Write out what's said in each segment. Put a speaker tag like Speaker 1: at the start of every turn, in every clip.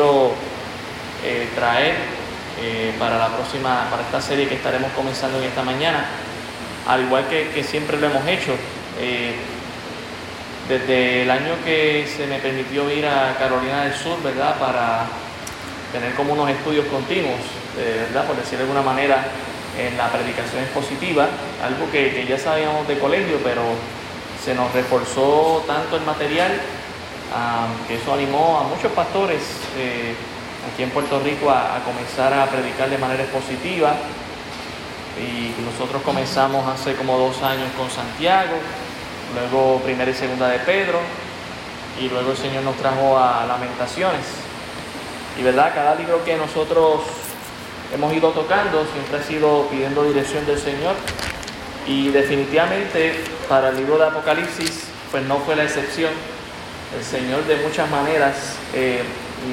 Speaker 1: eh, traer eh, para la próxima, para esta serie que estaremos comenzando en esta mañana, al igual que, siempre lo hemos hecho. Eh, desde el año que se me permitió ir a Carolina del Sur, ¿verdad? Para tener como unos estudios continuos, ¿verdad? Por decir de alguna manera, en la predicación expositiva, algo que, ya sabíamos de colegio, pero se nos reforzó tanto el material que eso animó a muchos pastores eh, aquí en Puerto Rico a, comenzar a predicar de manera expositiva. Y nosotros comenzamos hace como dos años con Santiago, luego primera y segunda de Pedro, y luego el Señor nos trajo a Lamentaciones. Y verdad, cada libro que nosotros hemos ido tocando siempre ha sido pidiendo dirección del Señor. Y definitivamente para el libro de Apocalipsis, pues no fue la excepción. El Señor de muchas maneras eh,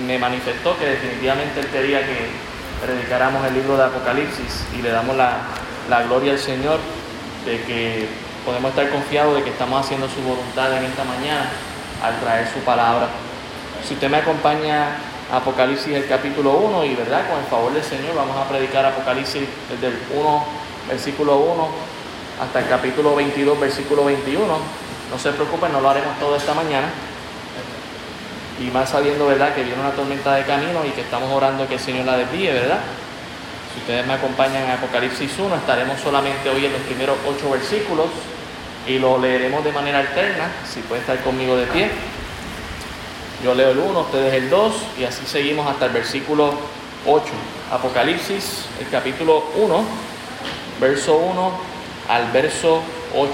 Speaker 1: me manifestó que definitivamente Él quería que predicáramos el libro de Apocalipsis y le damos la, la gloria al Señor de que podemos estar confiados de que estamos haciendo su voluntad en esta mañana al traer su palabra. Si usted me acompaña a Apocalipsis el capítulo 1 y verdad, con el favor del Señor vamos a predicar Apocalipsis desde el 1, versículo 1 hasta el capítulo 22, versículo 21. No se preocupen, no lo haremos todo esta mañana. Y más sabiendo, ¿verdad?, que viene una tormenta de camino y que estamos orando que el Señor la desvíe, ¿verdad? Si ustedes me acompañan en Apocalipsis 1, estaremos solamente hoy en los primeros ocho versículos y lo leeremos de manera alterna, si puede estar conmigo de pie. Yo leo el 1, ustedes el 2 y así seguimos hasta el versículo 8. Apocalipsis, el capítulo 1, verso 1 al verso 8.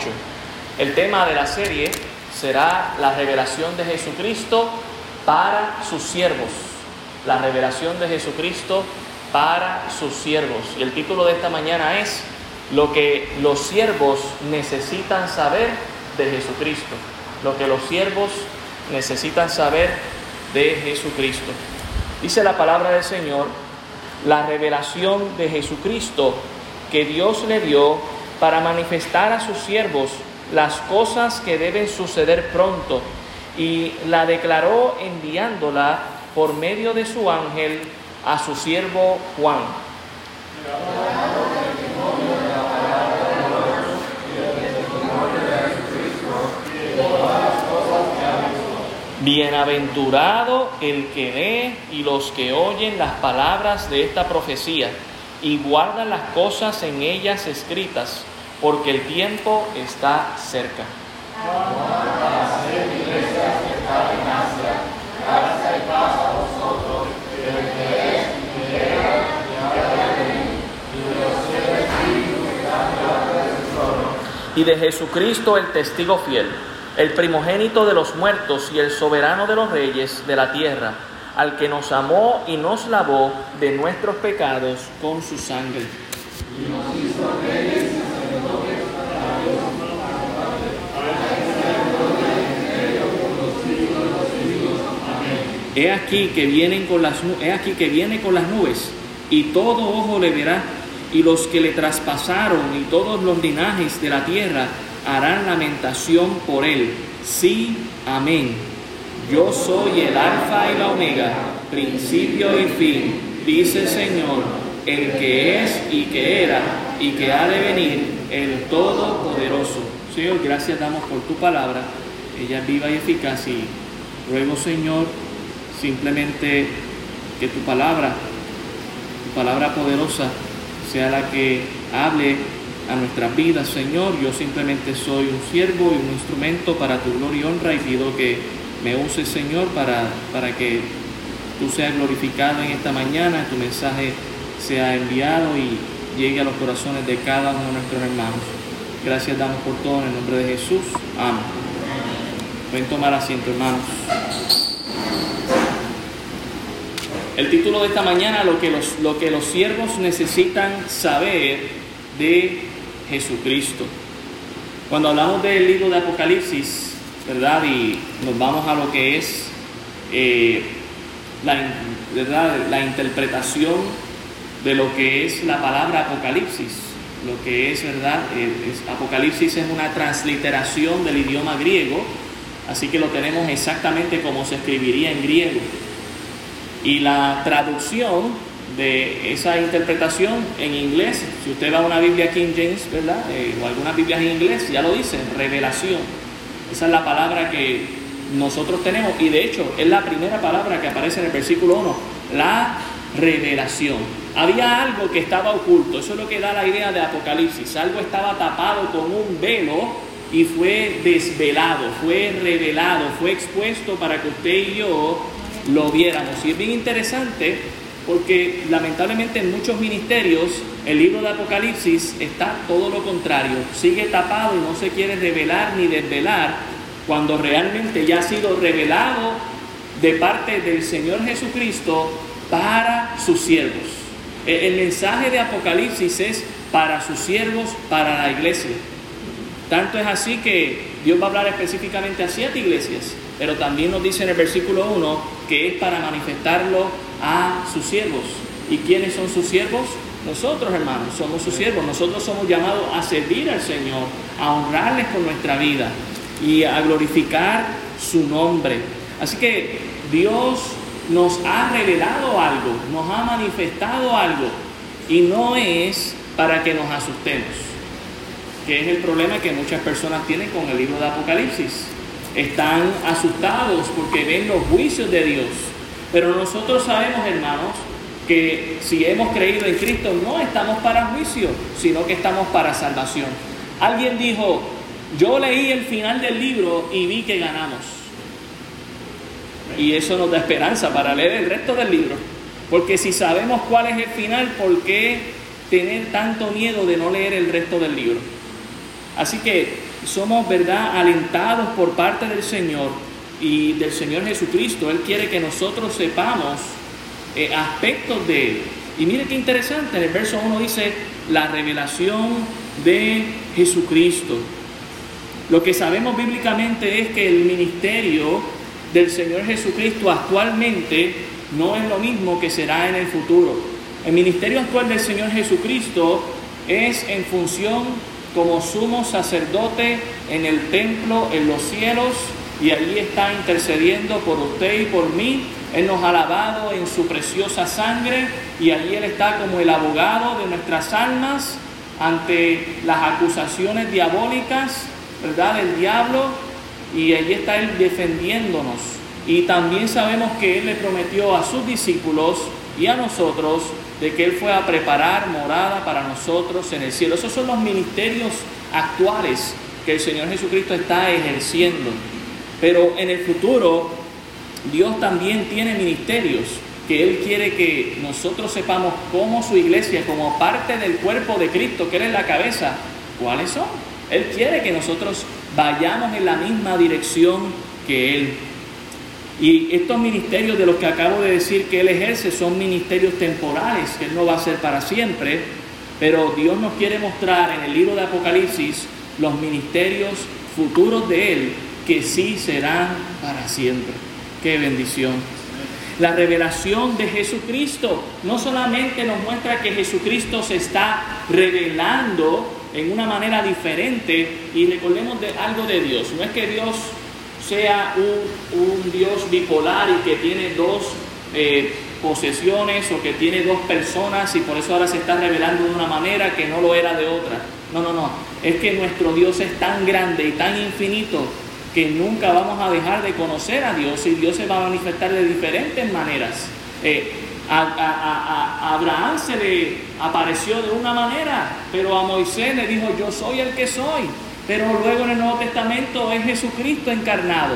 Speaker 1: El tema de la serie será la revelación de Jesucristo para sus siervos. La revelación de Jesucristo para sus siervos. Y el título de esta mañana es lo que los siervos necesitan saber de Jesucristo, lo que los siervos necesitan saber de Jesucristo. Dice la palabra del Señor, la revelación de Jesucristo que Dios le dio para manifestar a sus siervos las cosas que deben suceder pronto y la declaró enviándola por medio de su ángel a su siervo Juan Bienaventurado el que ve y los que oyen las palabras de esta profecía y guardan las cosas en ellas escritas, porque el tiempo está cerca. Y de Jesucristo el testigo fiel el primogénito de los muertos y el soberano de los reyes de la tierra, al que nos amó y nos lavó de nuestros pecados con su sangre. He aquí que vienen con las he aquí que viene con las nubes y todo ojo le verá y los que le traspasaron y todos los linajes de la tierra harán lamentación por él. Sí, amén. Yo soy el alfa y la omega, principio y fin, dice el Señor, el que es y que era y que ha de venir, el Todopoderoso. Señor, gracias damos por tu palabra, ella es viva y eficaz y ruego, Señor, simplemente que tu palabra, tu palabra poderosa, sea la que hable a nuestras vidas, Señor. Yo simplemente soy un siervo y un instrumento para tu gloria y honra y pido que me uses, Señor, para, para que tú seas glorificado en esta mañana, tu mensaje sea enviado y llegue a los corazones de cada uno de nuestros hermanos. Gracias damos por todo en el nombre de Jesús. Amén. Pueden tomar asiento, hermanos. El título de esta mañana, lo que los, lo que los siervos necesitan saber de Jesucristo. Cuando hablamos del libro de Apocalipsis, ¿verdad? Y nos vamos a lo que es eh, la, ¿verdad? la interpretación de lo que es la palabra Apocalipsis. Lo que es, ¿verdad? Eh, Apocalipsis es una transliteración del idioma griego, así que lo tenemos exactamente como se escribiría en griego. Y la traducción de esa interpretación en inglés, si usted va a una Biblia King James, ¿verdad? Eh, o algunas Biblias en inglés, ya lo dicen, revelación. Esa es la palabra que nosotros tenemos y de hecho es la primera palabra que aparece en el versículo 1, la revelación. Había algo que estaba oculto, eso es lo que da la idea de Apocalipsis, algo estaba tapado con un velo y fue desvelado, fue revelado, fue expuesto para que usted y yo lo viéramos. Y es bien interesante porque lamentablemente en muchos ministerios el libro de Apocalipsis está todo lo contrario, sigue tapado y no se quiere revelar ni desvelar cuando realmente ya ha sido revelado de parte del Señor Jesucristo para sus siervos. El mensaje de Apocalipsis es para sus siervos, para la iglesia. Tanto es así que Dios va a hablar específicamente a siete iglesias, pero también nos dice en el versículo 1 que es para manifestarlo a sus siervos. ¿Y quiénes son sus siervos? Nosotros, hermanos, somos sus siervos. Nosotros somos llamados a servir al Señor, a honrarles con nuestra vida y a glorificar su nombre. Así que Dios nos ha revelado algo, nos ha manifestado algo y no es para que nos asustemos, que es el problema que muchas personas tienen con el libro de Apocalipsis. Están asustados porque ven los juicios de Dios, pero nosotros sabemos, hermanos, que si hemos creído en Cristo no estamos para juicio, sino que estamos para salvación. Alguien dijo, yo leí el final del libro y vi que ganamos. Y eso nos da esperanza para leer el resto del libro. Porque si sabemos cuál es el final, ¿por qué tener tanto miedo de no leer el resto del libro? Así que somos, ¿verdad?, alentados por parte del Señor y del Señor Jesucristo. Él quiere que nosotros sepamos eh, aspectos de Él. Y mire qué interesante, en el verso 1 dice la revelación de Jesucristo. Lo que sabemos bíblicamente es que el ministerio del Señor Jesucristo actualmente no es lo mismo que será en el futuro. El ministerio actual del Señor Jesucristo es en función como sumo sacerdote en el templo, en los cielos, y allí está intercediendo por usted y por mí. Él nos ha lavado en su preciosa sangre y allí Él está como el abogado de nuestras almas ante las acusaciones diabólicas, ¿verdad?, del diablo, y allí está Él defendiéndonos. Y también sabemos que Él le prometió a sus discípulos y a nosotros de que Él fue a preparar morada para nosotros en el cielo. Esos son los ministerios actuales que el Señor Jesucristo está ejerciendo. Pero en el futuro, Dios también tiene ministerios que Él quiere que nosotros sepamos cómo su iglesia, como parte del cuerpo de Cristo, que Él es la cabeza, cuáles son. Él quiere que nosotros vayamos en la misma dirección que Él. Y estos ministerios de los que acabo de decir que Él ejerce son ministerios temporales, que Él no va a ser para siempre, pero Dios nos quiere mostrar en el libro de Apocalipsis los ministerios futuros de Él que sí serán para siempre. Qué bendición. La revelación de Jesucristo no solamente nos muestra que Jesucristo se está revelando en una manera diferente y recordemos de algo de Dios. No es que Dios sea un, Dios bipolar y que tiene dos eh, posesiones o que tiene dos personas y por eso ahora se está revelando de una manera que no lo era de otra. No, no, no. Es que nuestro Dios es tan grande y tan infinito que nunca vamos a dejar de conocer a Dios y Dios se va a manifestar de diferentes maneras. Eh, a, Abraham se le apareció de una manera, pero a Moisés le dijo, yo soy el que soy. Pero luego en el Nuevo Testamento es Jesucristo encarnado.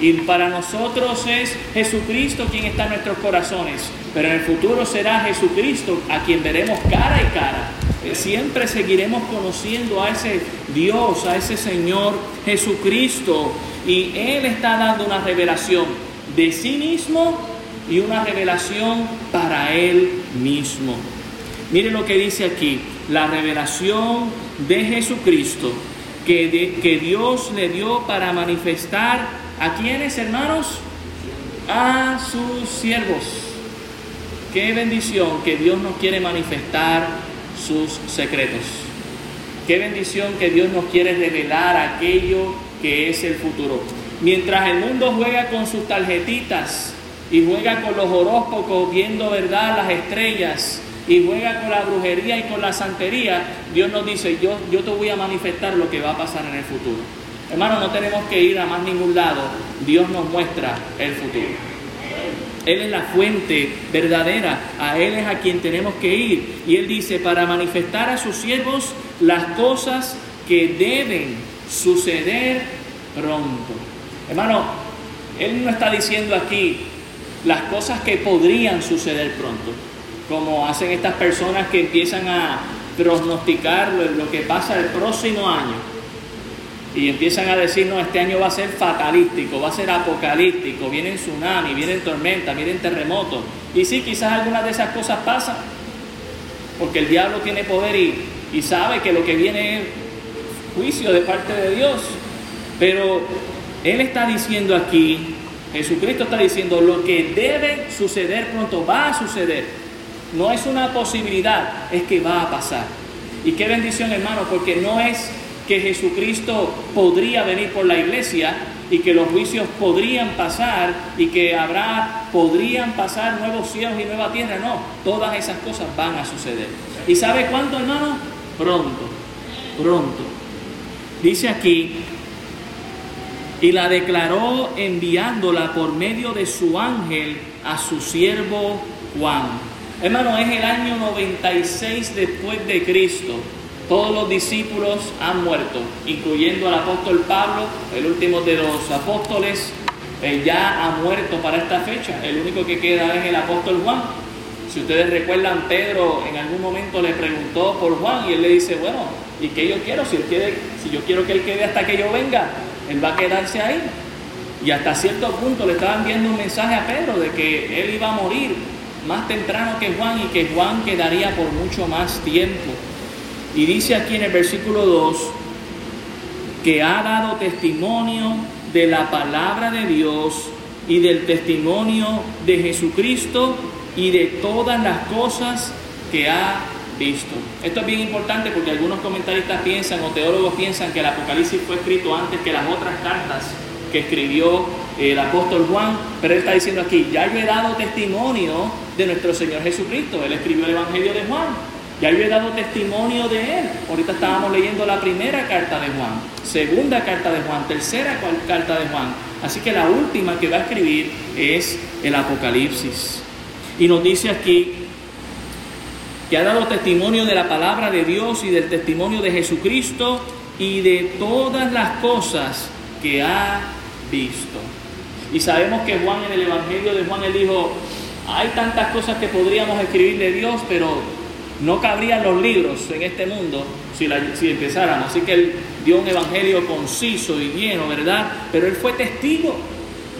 Speaker 1: Y para nosotros es Jesucristo quien está en nuestros corazones. Pero en el futuro será Jesucristo a quien veremos cara y cara. Eh, siempre seguiremos conociendo a ese Dios, a ese Señor Jesucristo. Y Él está dando una revelación de sí mismo y una revelación para Él mismo. Mire lo que dice aquí, la revelación de Jesucristo que, que Dios le dio para manifestar a quienes, hermanos, a sus siervos. Qué bendición que Dios nos quiere manifestar sus secretos. Qué bendición que Dios nos quiere revelar aquello que es el futuro. Mientras el mundo juega con sus tarjetitas y juega con los horóscopos viendo verdad las estrellas y juega con la brujería y con la santería, Dios nos dice, yo, yo te voy a manifestar lo que va a pasar en el futuro. Hermano, no tenemos que ir a más ningún lado, Dios nos muestra el futuro. Él es la fuente verdadera, a Él es a quien tenemos que ir. Y Él dice, para manifestar a sus siervos las cosas que deben suceder pronto. Hermano, Él no está diciendo aquí las cosas que podrían suceder pronto, como hacen estas personas que empiezan a pronosticar lo que pasa el próximo año y empiezan a decir, no, este año va a ser fatalístico, va a ser apocalíptico, vienen tsunami, vienen tormentas, vienen terremotos. Y sí, quizás algunas de esas cosas pasan, porque el diablo tiene poder y, y sabe que lo que viene es juicio de parte de Dios. Pero Él está diciendo aquí, Jesucristo está diciendo, lo que debe suceder pronto va a suceder. No es una posibilidad, es que va a pasar. Y qué bendición, hermano, porque no es que Jesucristo podría venir por la iglesia y que los juicios podrían pasar y que habrá, podrían pasar nuevos cielos y nueva tierra. No, todas esas cosas van a suceder. ¿Y sabe cuándo, hermano? Pronto, pronto. Dice aquí, y la declaró enviándola por medio de su ángel a su siervo Juan. Hermano, es el año 96 después de Cristo. Todos los discípulos han muerto, incluyendo al apóstol Pablo, el último de los apóstoles, eh, ya ha muerto para esta fecha. El único que queda es el apóstol Juan. Si ustedes recuerdan, Pedro en algún momento le preguntó por Juan y él le dice, bueno, ¿y qué yo quiero? Si, él quiere, si yo quiero que él quede hasta que yo venga, él va a quedarse ahí. Y hasta cierto punto le estaban viendo un mensaje a Pedro de que él iba a morir más temprano que Juan y que Juan quedaría por mucho más tiempo. Y dice aquí en el versículo 2 que ha dado testimonio de la palabra de Dios y del testimonio de Jesucristo y de todas las cosas que ha visto. Esto es bien importante porque algunos comentaristas piensan o teólogos piensan que el Apocalipsis fue escrito antes que las otras cartas que escribió el apóstol Juan, pero él está diciendo aquí, ya yo he dado testimonio de nuestro Señor Jesucristo, él escribió el Evangelio de Juan, ya yo he dado testimonio de él. Ahorita estábamos leyendo la primera carta de Juan, segunda carta de Juan, tercera carta de Juan. Así que la última que va a escribir es el Apocalipsis. Y nos dice aquí que ha dado testimonio de la palabra de Dios y del testimonio de Jesucristo y de todas las cosas que ha visto. Y sabemos que Juan en el Evangelio de Juan él dijo, hay tantas cosas que podríamos escribir de Dios, pero no cabrían los libros en este mundo si, la, si empezáramos. Así que él dio un evangelio conciso y lleno, ¿verdad? Pero él fue testigo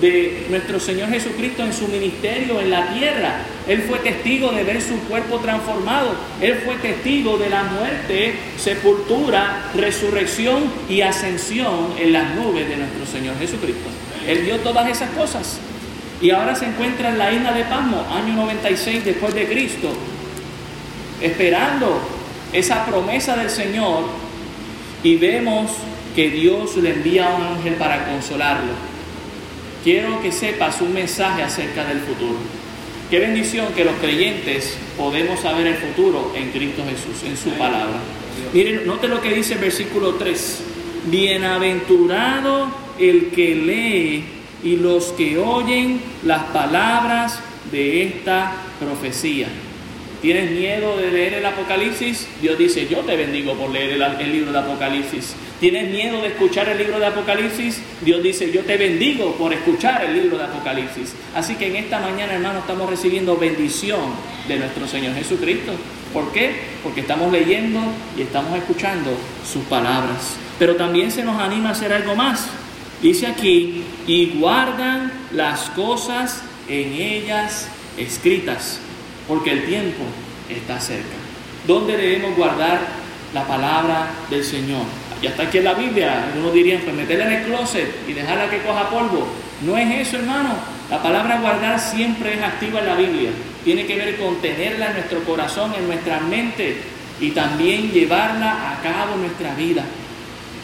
Speaker 1: de nuestro Señor Jesucristo en su ministerio en la tierra. Él fue testigo de ver su cuerpo transformado. Él fue testigo de la muerte, sepultura, resurrección y ascensión en las nubes de nuestro Señor Jesucristo. Él vio todas esas cosas. Y ahora se encuentra en la isla de Pasmo, año 96 después de Cristo, esperando esa promesa del Señor y vemos que Dios le envía a un ángel para consolarlo. Quiero que sepas un mensaje acerca del futuro. Qué bendición que los creyentes podemos saber el futuro en Cristo Jesús, en su palabra. Miren, note lo que dice el versículo 3. Bienaventurado el que lee y los que oyen las palabras de esta profecía. ¿Tienes miedo de leer el Apocalipsis? Dios dice, yo te bendigo por leer el, libro de Apocalipsis. ¿Tienes miedo de escuchar el libro de Apocalipsis? Dios dice, yo te bendigo por escuchar el libro de Apocalipsis. Así que en esta mañana, hermano, estamos recibiendo bendición de nuestro Señor Jesucristo. ¿Por qué? Porque estamos leyendo y estamos escuchando sus palabras. Pero también se nos anima a hacer algo más. Dice aquí, y guardan las cosas en ellas escritas porque el tiempo está cerca. ¿Dónde debemos guardar la palabra del Señor? Ya está aquí en la Biblia. Algunos dirían, pues meterla en el closet y dejarla que coja polvo. No es eso, hermano. La palabra guardar siempre es activa en la Biblia. Tiene que ver con tenerla en nuestro corazón, en nuestra mente y también llevarla a cabo en nuestra vida.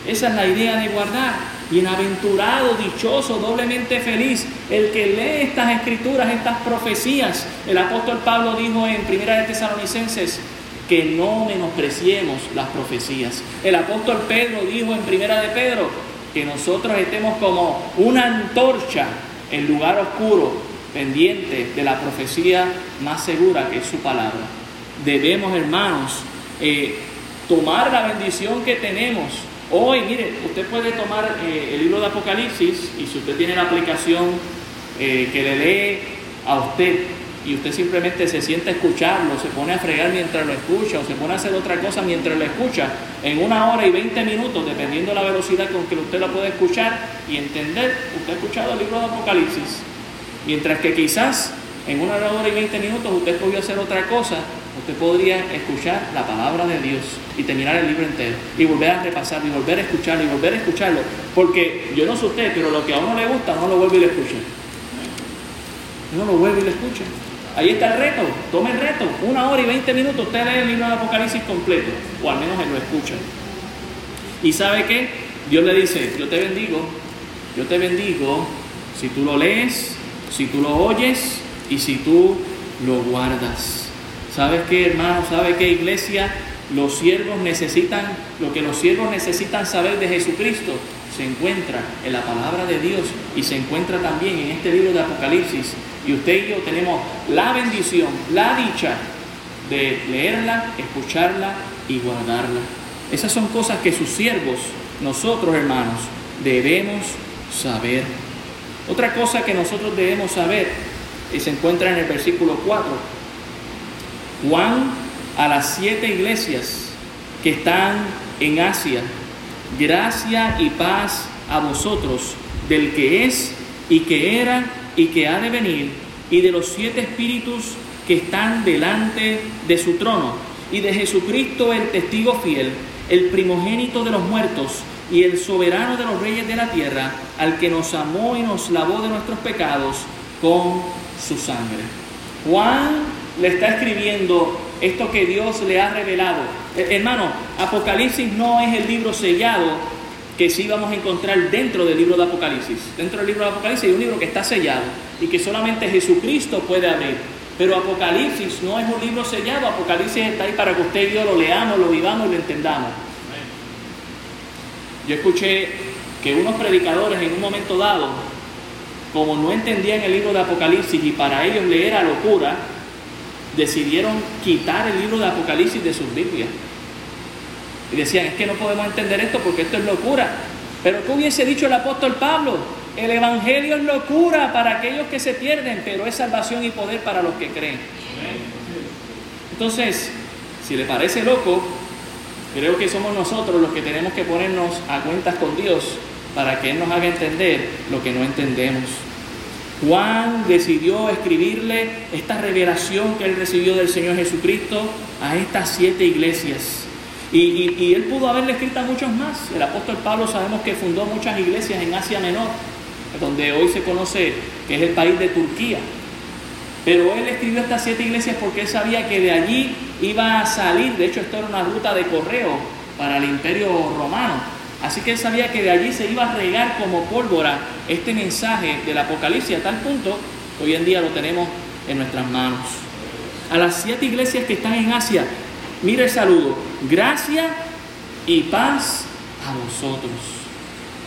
Speaker 1: Esa es la idea de guardar. Bienaventurado, dichoso, doblemente feliz, el que lee estas escrituras, estas profecías. El apóstol Pablo dijo en Primera de Tesalonicenses que no menospreciemos las profecías. El apóstol Pedro dijo en Primera de Pedro que nosotros estemos como una antorcha en lugar oscuro, pendiente de la profecía más segura que es su palabra. Debemos, hermanos, eh, tomar la bendición que tenemos. Hoy, mire, usted puede tomar eh, el libro de Apocalipsis y si usted tiene la aplicación eh, que le lee a usted y usted simplemente se siente a escucharlo, se pone a fregar mientras lo escucha o se pone a hacer otra cosa mientras lo escucha, en una hora y veinte minutos, dependiendo de la velocidad con que usted lo puede escuchar y entender, usted ha escuchado el libro de Apocalipsis. Mientras que quizás en una hora y veinte minutos usted podría hacer otra cosa, usted podría escuchar la palabra de Dios y terminar el libro entero y volver a repasarlo y volver a escucharlo y volver a escucharlo. Porque yo no sé usted, pero lo que a uno le gusta, no lo vuelve y lo escucha. No lo vuelve y lo escucha. Ahí está el reto, tome el reto. Una hora y veinte minutos usted lee el libro de Apocalipsis completo, o al menos él lo escucha. ¿Y sabe qué? Dios le dice, yo te bendigo, yo te bendigo si tú lo lees, si tú lo oyes y si tú lo guardas. ¿Sabes qué, hermano? ¿Sabe qué, iglesia? Los siervos necesitan, lo que los siervos necesitan saber de Jesucristo se encuentra en la palabra de Dios y se encuentra también en este libro de Apocalipsis. Y usted y yo tenemos la bendición, la dicha de leerla, escucharla y guardarla. Esas son cosas que sus siervos, nosotros hermanos, debemos saber. Otra cosa que nosotros debemos saber y se encuentra en el versículo 4. Juan a las siete iglesias que están en Asia, gracia y paz a vosotros del que es y que era y que ha de venir, y de los siete espíritus que están delante de su trono, y de Jesucristo el testigo fiel, el primogénito de los muertos, y el soberano de los reyes de la tierra, al que nos amó y nos lavó de nuestros pecados con su sangre. Juan le está escribiendo esto que Dios le ha revelado. Eh, hermano, Apocalipsis no es el libro sellado que sí vamos a encontrar dentro del libro de Apocalipsis. Dentro del libro de Apocalipsis hay un libro que está sellado y que solamente Jesucristo puede abrir. Pero Apocalipsis no es un libro sellado, Apocalipsis está ahí para que usted y yo lo leamos, lo vivamos y lo entendamos. Yo escuché que unos predicadores en un momento dado, como no entendían el libro de Apocalipsis y para ellos leer a locura, decidieron quitar el libro de Apocalipsis de sus Biblias. Y decían, es que no podemos entender esto porque esto es locura. Pero ¿qué hubiese dicho el apóstol Pablo? El Evangelio es locura para aquellos que se pierden, pero es salvación y poder para los que creen. Entonces, si le parece loco, creo que somos nosotros los que tenemos que ponernos a cuentas con Dios para que Él nos haga entender lo que no entendemos. Juan decidió escribirle esta revelación que él recibió del Señor Jesucristo a estas siete iglesias. Y, él pudo haberle escrito a muchos más. El apóstol Pablo sabemos que fundó muchas iglesias en Asia Menor, donde hoy se conoce que es el país de Turquía. Pero él escribió estas siete iglesias porque él sabía que de allí iba a salir, de hecho esto era una ruta de correo para el imperio romano. Así que él sabía que de allí se iba a regar como pólvora este mensaje del Apocalipsis a tal punto que hoy en día lo tenemos en nuestras manos. A las siete iglesias que están en Asia, mire el saludo, gracia y paz a vosotros.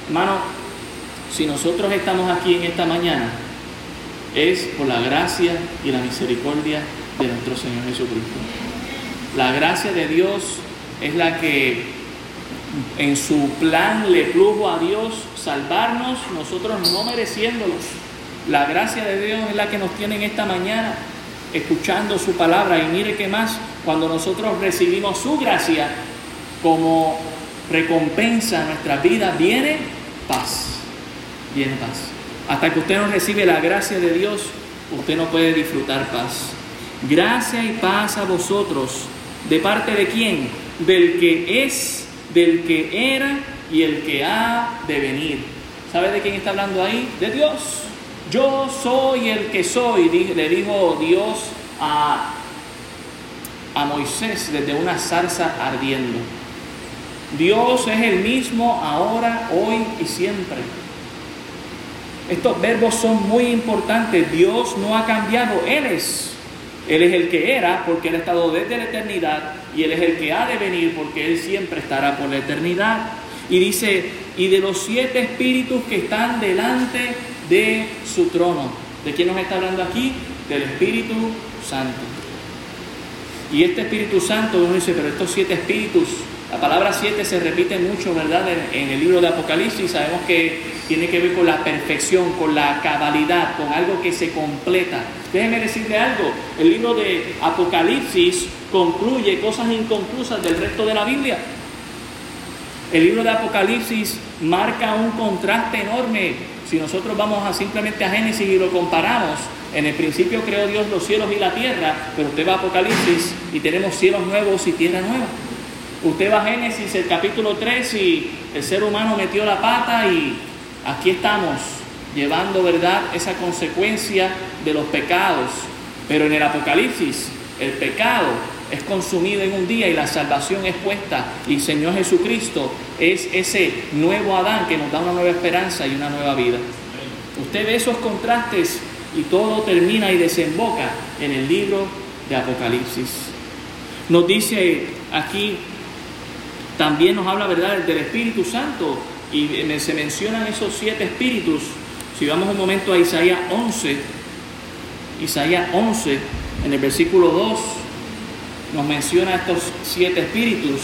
Speaker 1: Hermano, si nosotros estamos aquí en esta mañana, es por la gracia y la misericordia de nuestro Señor Jesucristo. La gracia de Dios es la que en su plan le plugo a Dios salvarnos, nosotros no mereciéndolos. La gracia de Dios es la que nos tiene en esta mañana escuchando su palabra. Y mire que más, cuando nosotros recibimos su gracia como recompensa a nuestra vida, viene paz. Viene paz. Hasta que usted no recibe la gracia de Dios, usted no puede disfrutar paz. Gracia y paz a vosotros. ¿De parte de quién? Del que es, del que era y el que ha de venir. ¿Sabe de quién está hablando ahí? De Dios. Yo soy el que soy, le dijo Dios a, a Moisés desde una zarza ardiendo.
Speaker 2: Dios es el mismo ahora, hoy y siempre. Estos verbos son muy importantes. Dios no ha cambiado, Él es. Él es el que era porque Él ha estado desde la eternidad y Él es el que ha de venir porque Él siempre estará por la eternidad. Y dice, y de los siete espíritus que están delante de su trono. ¿De quién nos está hablando aquí? Del Espíritu Santo. Y este Espíritu Santo, uno dice, pero estos siete espíritus, la palabra siete se repite mucho, ¿verdad? En, el libro de Apocalipsis sabemos que tiene que ver con la perfección, con la cabalidad, con algo que se completa. Déjeme decirle algo, el libro de Apocalipsis concluye cosas inconclusas del resto de la Biblia. El libro de Apocalipsis marca un contraste enorme. Si nosotros vamos a simplemente a Génesis y lo comparamos, en el principio creó Dios los cielos y la tierra, pero usted va a Apocalipsis y tenemos cielos nuevos y tierra nueva. Usted va a Génesis, el capítulo 3, y el ser humano metió la pata y aquí estamos llevando, ¿verdad?, esa consecuencia de los pecados. Pero en el Apocalipsis, el pecado es consumido en un día y la salvación es puesta. Y Señor Jesucristo es ese nuevo Adán que nos da una nueva esperanza y una nueva vida. Usted ve esos contrastes y todo termina y desemboca en el libro de Apocalipsis. Nos dice aquí, también nos habla, ¿verdad?, del Espíritu Santo y se mencionan esos siete espíritus. Si vamos un momento a Isaías 11, Isaías 11, en el versículo 2, nos menciona estos siete espíritus.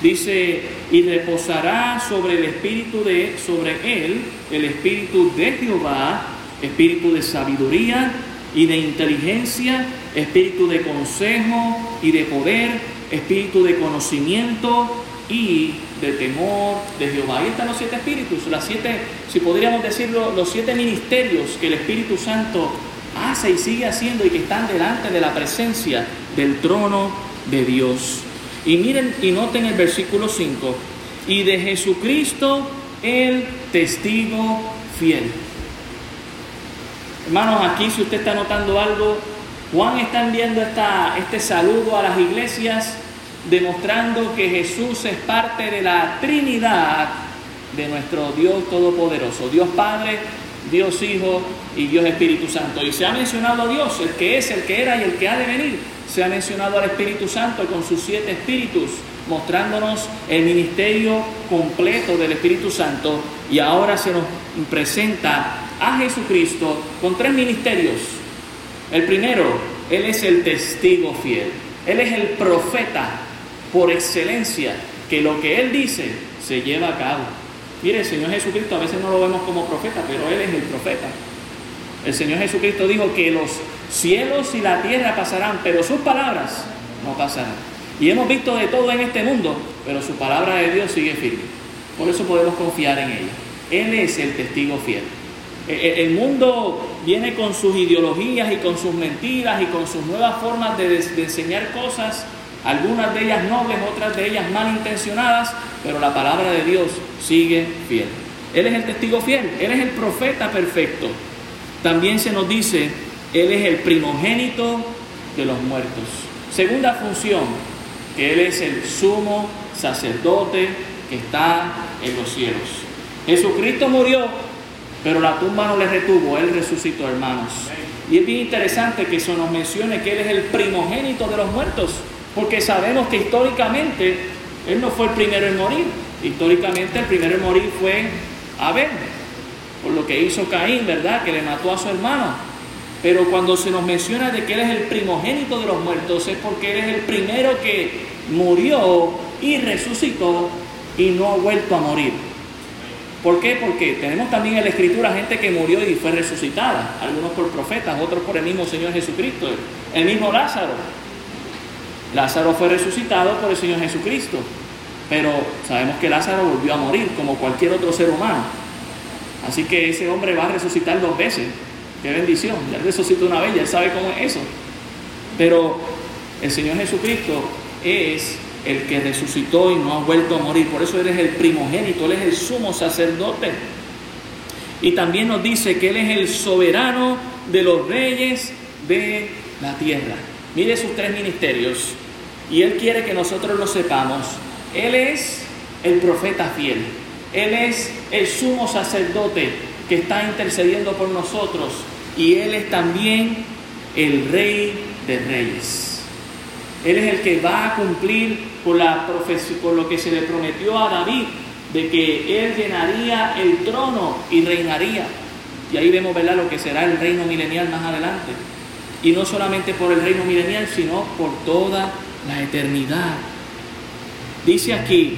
Speaker 2: Dice, y reposará sobre el espíritu de, sobre él, el espíritu de Jehová, espíritu de sabiduría y de inteligencia, espíritu de consejo y de poder, espíritu de conocimiento y de temor de Jehová. Ahí están los siete espíritus, las siete, si podríamos decirlo, los siete ministerios que el Espíritu Santo hace y sigue haciendo y que están delante de la presencia del trono de Dios. Y miren y noten el versículo 5, y de Jesucristo el testigo fiel. Hermanos, aquí si usted está notando algo, Juan está enviando esta, este saludo a las iglesias demostrando que Jesús es parte de la Trinidad de nuestro Dios Todopoderoso, Dios Padre, Dios Hijo y Dios Espíritu Santo. Y se ha mencionado a Dios, el que es, el que era y el que ha de venir. Se ha mencionado al Espíritu Santo con sus siete espíritus, mostrándonos el ministerio completo del Espíritu Santo. Y ahora se nos presenta a Jesucristo con tres ministerios. El primero, Él es el testigo fiel. Él es el profeta por excelencia, que lo que Él dice se lleva a cabo. Mire, el Señor Jesucristo a veces no lo vemos como profeta, pero Él es el profeta. El Señor Jesucristo dijo que los cielos y la tierra pasarán, pero sus palabras no pasarán. Y hemos visto de todo en este mundo, pero su palabra de Dios sigue firme. Por eso podemos confiar en ella. Él es el testigo fiel. E, e, el mundo viene con sus ideologías y con sus mentiras y con sus nuevas formas de, de enseñar cosas algunas de ellas nobles, otras de ellas malintencionadas, pero la palabra de Dios sigue fiel. Él es el testigo fiel, Él es el profeta perfecto. También se nos dice, Él es el primogénito de los muertos. Segunda función, que Él es el sumo sacerdote que está en los cielos. Jesucristo murió, pero la tumba no le retuvo, Él resucitó, hermanos. Y es bien interesante que eso nos mencione que Él es el primogénito de los muertos. Porque sabemos que históricamente Él no fue el primero en morir. Históricamente el primero en morir fue Abel, por lo que hizo Caín, ¿verdad? Que le mató a su hermano. Pero cuando se nos menciona de que Él es el primogénito de los muertos, es porque Él es el primero que murió y resucitó y no ha vuelto a morir. ¿Por qué? Porque tenemos también en la Escritura gente que murió y fue resucitada, algunos por profetas, otros por el mismo Señor Jesucristo, el mismo Lázaro. Lázaro fue resucitado por el Señor Jesucristo, pero sabemos que Lázaro volvió a morir como cualquier otro ser humano. Así que ese hombre va a resucitar dos veces. Qué bendición. Ya resucitó una vez, ya sabe cómo es eso. Pero el Señor Jesucristo es el que resucitó y no ha vuelto a morir. Por eso Él es el primogénito, Él es el sumo sacerdote. Y también nos dice que Él es el soberano de los reyes de la tierra. Mire sus tres ministerios y Él quiere que nosotros lo sepamos. Él es el profeta fiel. Él es el sumo sacerdote que está intercediendo por nosotros y Él es también el rey de reyes. Él es el que va a cumplir con, lo que se le prometió a David, de que Él llenaría el trono y reinaría. Y ahí vemos ¿verdad? lo que será el reino milenial más adelante. Y no solamente por el reino milenial, sino por toda la eternidad. Dice aquí,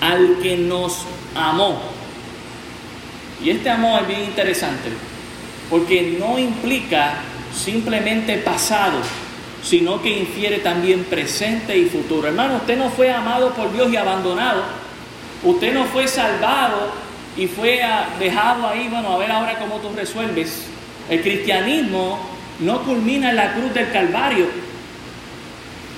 Speaker 2: al que nos amó. Y este amor es bien interesante, porque no implica simplemente pasado, sino que infiere también presente y futuro. Hermano, usted no fue amado por Dios y abandonado. Usted no fue salvado y fue dejado ahí, bueno, a ver ahora cómo tú resuelves. El cristianismo no culmina en la cruz del Calvario.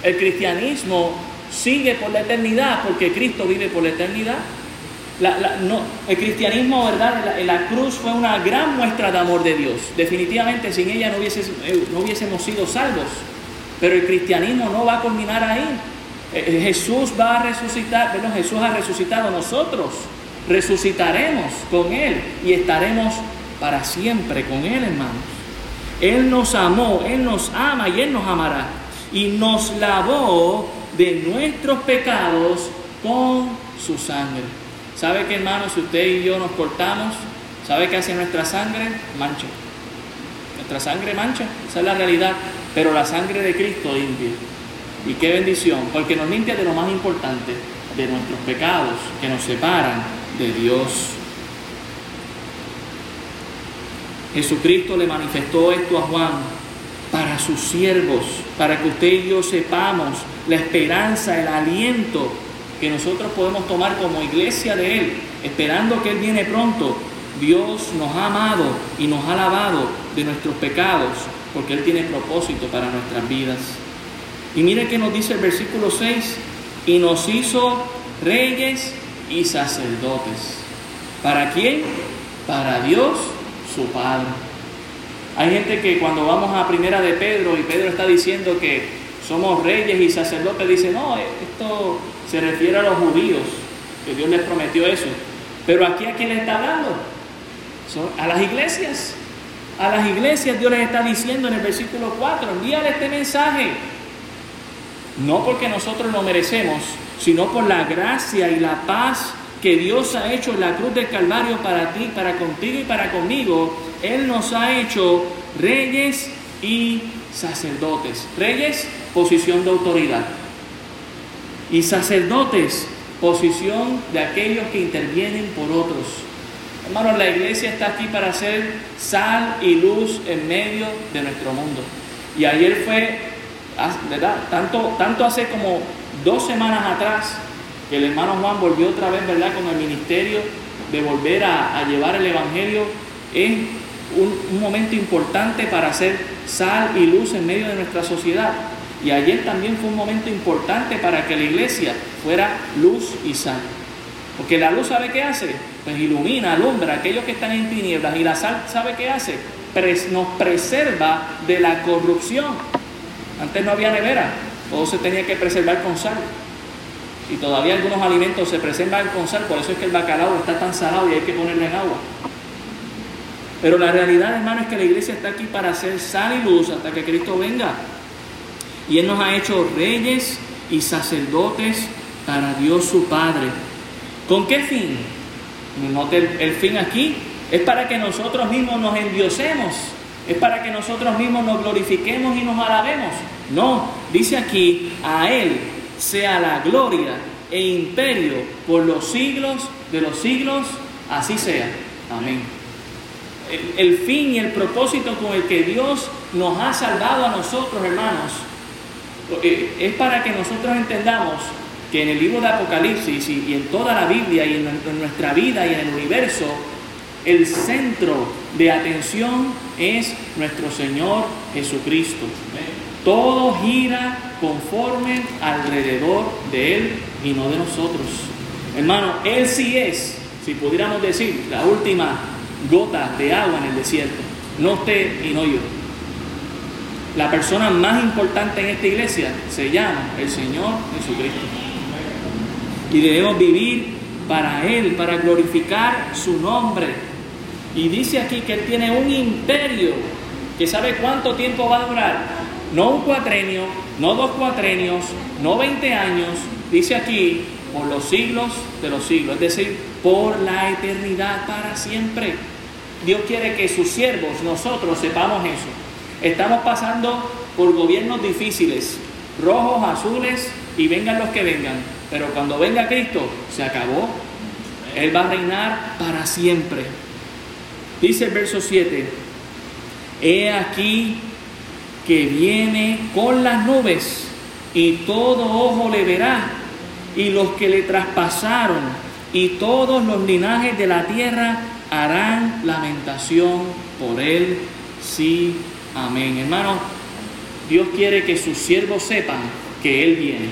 Speaker 2: El cristianismo sigue por la eternidad porque Cristo vive por la eternidad. el cristianismo, ¿verdad? En la, cruz fue una gran muestra de amor de Dios. Definitivamente sin ella no, eh, no hubiésemos sido salvos. Pero el cristianismo no va a culminar ahí. Eh, eh, Jesús va a resucitar, bueno, Jesús ha resucitado, nosotros resucitaremos con Él y estaremos para siempre con Él, hermanos. Él nos amó, Él nos ama y Él nos amará. Y nos lavó de nuestros pecados con su sangre. ¿Sabe qué, hermanos? Si usted y yo nos cortamos, ¿sabe qué hace nuestra sangre? Mancha. Nuestra sangre mancha, esa es la realidad. Pero la sangre de Cristo limpia. Y qué bendición, porque nos limpia de lo más importante, de nuestros pecados que nos separan de Dios. Jesucristo le manifestó esto a Juan para sus siervos, para que usted y yo sepamos la esperanza, el aliento que nosotros podemos tomar como iglesia de Él, esperando que Él viene pronto. Dios nos ha amado y nos ha lavado de nuestros pecados porque Él tiene propósito para nuestras vidas. Y mire que nos dice el versículo 6, y nos hizo reyes y sacerdotes. ¿Para quién? Para Dios, su Padre. Hay gente que cuando vamos a primera de Pedro y Pedro está diciendo que somos reyes y sacerdotes, dice, no, esto se refiere a los judíos, que Dios les prometió eso. Pero aquí a quién le está hablando? a las iglesias. A las iglesias Dios les está diciendo en el versículo 4, envíale este mensaje. No porque nosotros lo merecemos, sino por la gracia y la paz que Dios ha hecho la cruz del Calvario para ti, para contigo y para conmigo. Él nos ha hecho reyes y sacerdotes. Reyes, posición de autoridad. Y sacerdotes, posición de aquellos que intervienen por otros. Hermanos, la iglesia está aquí para ser sal y luz en medio de nuestro mundo. Y ayer fue, ah, ¿verdad? Tanto, tanto hace como dos semanas atrás que el hermano Juan volvió otra vez, ¿verdad? Con el ministerio de volver a, llevar el Evangelio. Es un, momento importante para ser sal y luz en medio de nuestra sociedad. Y ayer también fue un momento importante para que la iglesia fuera luz y sal. Porque la luz sabe qué hace, pues ilumina, alumbra a aquellos que están en tinieblas. Y la sal sabe qué hace, nos preserva de la corrupción. Antes no había nevera, todo se tenía que preservar con sal. Y todavía algunos alimentos se preservan con sal, por eso es que el bacalao está tan salado y hay que ponerle en agua. Pero la realidad, hermano, es que la iglesia está aquí para hacer sal y luz hasta que Cristo venga. Y Él nos ha hecho reyes y sacerdotes para Dios su Padre. ¿Con qué fin? Note el, fin aquí. Es para que nosotros mismos nos endiosemos. Es para que nosotros mismos nos glorifiquemos y nos alabemos. No, dice aquí, a Él sea la gloria e imperio por los siglos de los siglos, así sea. Amén. El, fin y el propósito con el que Dios nos ha salvado a nosotros, hermanos, eh, es para que nosotros entendamos que en el libro de Apocalipsis y, en toda la Biblia y en, nuestra vida y en el universo, el centro de atención es nuestro Señor Jesucristo. Todo gira conforme alrededor de Él y no de nosotros. Hermano, Él sí es, si pudiéramos decir, la última gota de agua en el desierto. No usted y no yo. La persona más importante en esta iglesia se llama el Señor Jesucristo. y debemos vivir para Él, para glorificar su nombre. Y dice aquí que Él tiene un imperio que sabe cuánto tiempo va a durar. No un cuatrenio, no dos cuatrenios, no 20 años. Dice aquí, por los siglos de los siglos, es decir, por la eternidad para siempre. Dios quiere que sus siervos, nosotros, sepamos eso. Estamos pasando por gobiernos difíciles, rojos, azules, y vengan los que vengan. Pero cuando venga Cristo, se acabó. Él va a reinar para siempre. Dice el verso 7, he aquí que viene con las nubes y todo ojo le verá y los que le traspasaron y todos los linajes de la tierra harán lamentación por él. Sí, amén. Hermano, Dios quiere que sus siervos sepan que Él viene.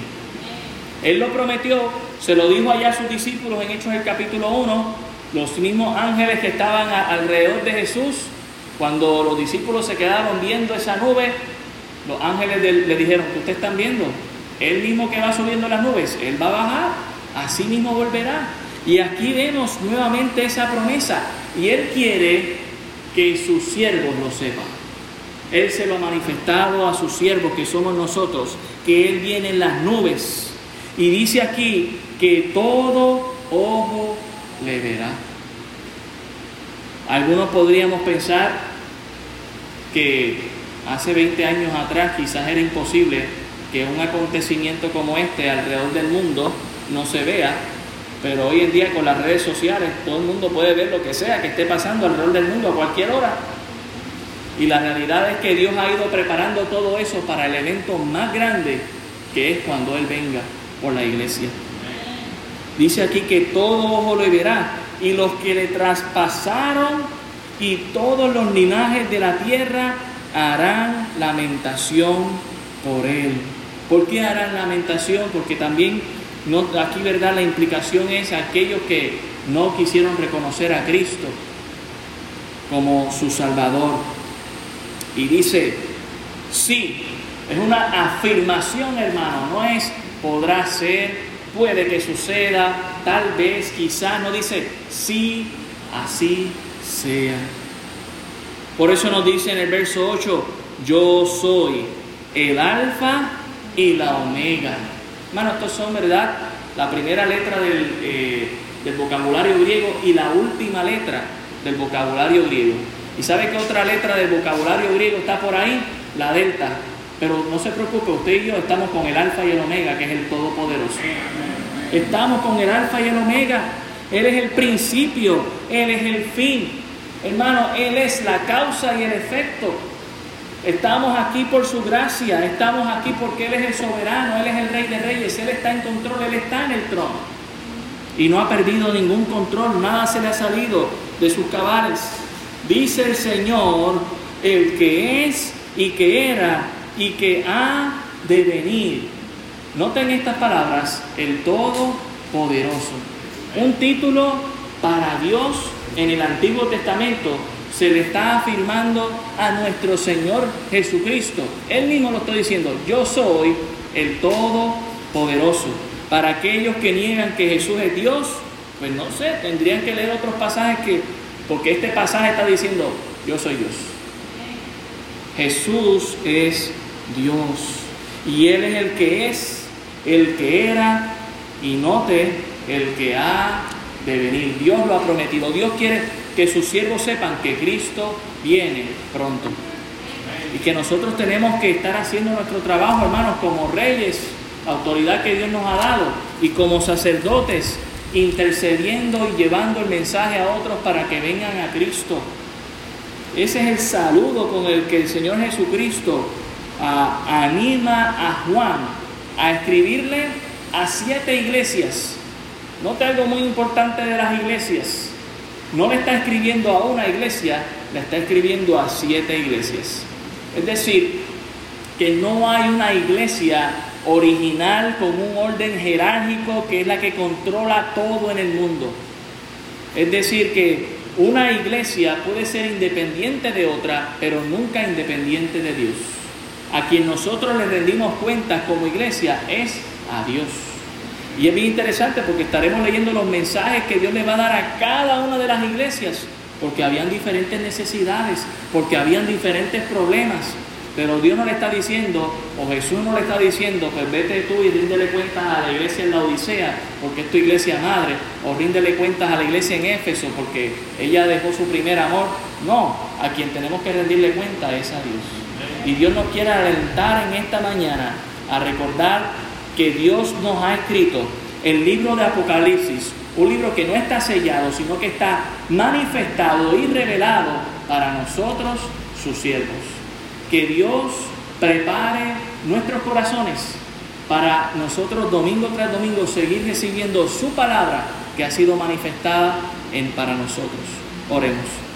Speaker 2: Él lo prometió, se lo dijo allá a sus discípulos en Hechos del capítulo 1, los mismos ángeles que estaban alrededor de Jesús, cuando los discípulos se quedaron viendo esa nube, los ángeles le dijeron, ¿qué ustedes están viendo? Él mismo que va subiendo las nubes, Él va a bajar, así mismo volverá. Y aquí vemos nuevamente esa promesa. Y Él quiere que sus siervos lo sepan. Él se lo ha manifestado a sus siervos, que somos nosotros, que Él viene en las nubes y dice aquí que todo ojo le verá. Algunos podríamos pensar que hace 20 años atrás quizás era imposible que un acontecimiento como este alrededor del mundo no se vea, pero hoy en día con las redes sociales todo el mundo puede ver lo que sea que esté pasando alrededor del mundo a cualquier hora. Y la realidad es que Dios ha ido preparando todo eso para el evento más grande que es cuando Él venga por la iglesia. Dice aquí que todo ojo lo verá y los que le traspasaron y todos los linajes de la tierra harán lamentación por él. ¿Por qué harán lamentación? Porque también no, aquí, ¿verdad? La implicación es aquellos que no quisieron reconocer a Cristo como su Salvador. Y dice, sí, es una afirmación, hermano, no es podrá ser, puede que suceda, tal vez, quizá, no dice, sí, así sea. Por eso nos dice en el verso 8, yo soy el alfa y la omega. Hermano, estos son, ¿verdad? La primera letra del, eh, del vocabulario griego y la última letra del vocabulario griego. ¿Y sabe qué otra letra del vocabulario griego está por ahí? La delta. Pero no se preocupe, usted y yo estamos con el alfa y el omega, que es el todopoderoso. Estamos con el alfa y el omega. Él es el principio, Él es el fin. Hermano, Él es la causa y el efecto. Estamos aquí por su gracia, estamos aquí porque Él es el soberano, Él es el rey de reyes, Él está en control, Él está en el trono. Y no ha perdido ningún control, nada se le ha salido de sus cabales. Dice el Señor, el que es y que era y que ha de venir. Noten estas palabras, el Todopoderoso. Un título para Dios en el Antiguo Testamento se le está afirmando a nuestro Señor Jesucristo. Él mismo lo está diciendo, yo soy el Todopoderoso. Para aquellos que niegan que Jesús es Dios, pues no sé, tendrían que leer otros pasajes que, porque este pasaje está diciendo, yo soy Dios. Jesús es Dios. Y Él es el que es, el que era, y note, el que ha de venir. Dios lo ha prometido. Dios quiere que sus siervos sepan que Cristo viene pronto. Y que nosotros tenemos que estar haciendo nuestro trabajo, hermanos, como reyes, autoridad que Dios nos ha dado, y como sacerdotes, intercediendo y llevando el mensaje a otros para que vengan a Cristo. Ese es el saludo con el que el Señor Jesucristo anima a Juan a escribirle a siete iglesias. Note algo muy importante de las iglesias. No le está escribiendo a una iglesia, le está escribiendo a siete iglesias. Es decir, que no hay una iglesia original con un orden jerárquico que es la que controla todo en el mundo. Es decir, que una iglesia puede ser independiente de otra, pero nunca independiente de Dios a quien nosotros le rendimos cuentas como iglesia es a Dios. Y es bien interesante porque estaremos leyendo los mensajes que Dios le va a dar a cada una de las iglesias, porque habían diferentes necesidades, porque habían diferentes problemas. Pero Dios no le está diciendo, o Jesús no le está diciendo, pues vete tú y ríndele cuentas a la iglesia en la Odisea, porque es tu iglesia madre, o ríndele cuentas a la iglesia en Éfeso, porque ella dejó su primer amor. No, a quien tenemos que rendirle cuenta es a Dios. Y Dios nos quiere alentar en esta mañana a recordar que Dios nos ha escrito el libro de Apocalipsis, un libro que no está sellado, sino que está manifestado y revelado para nosotros, sus siervos. Que Dios prepare nuestros corazones para nosotros domingo tras domingo seguir recibiendo su palabra que ha sido manifestada en, para nosotros. Oremos.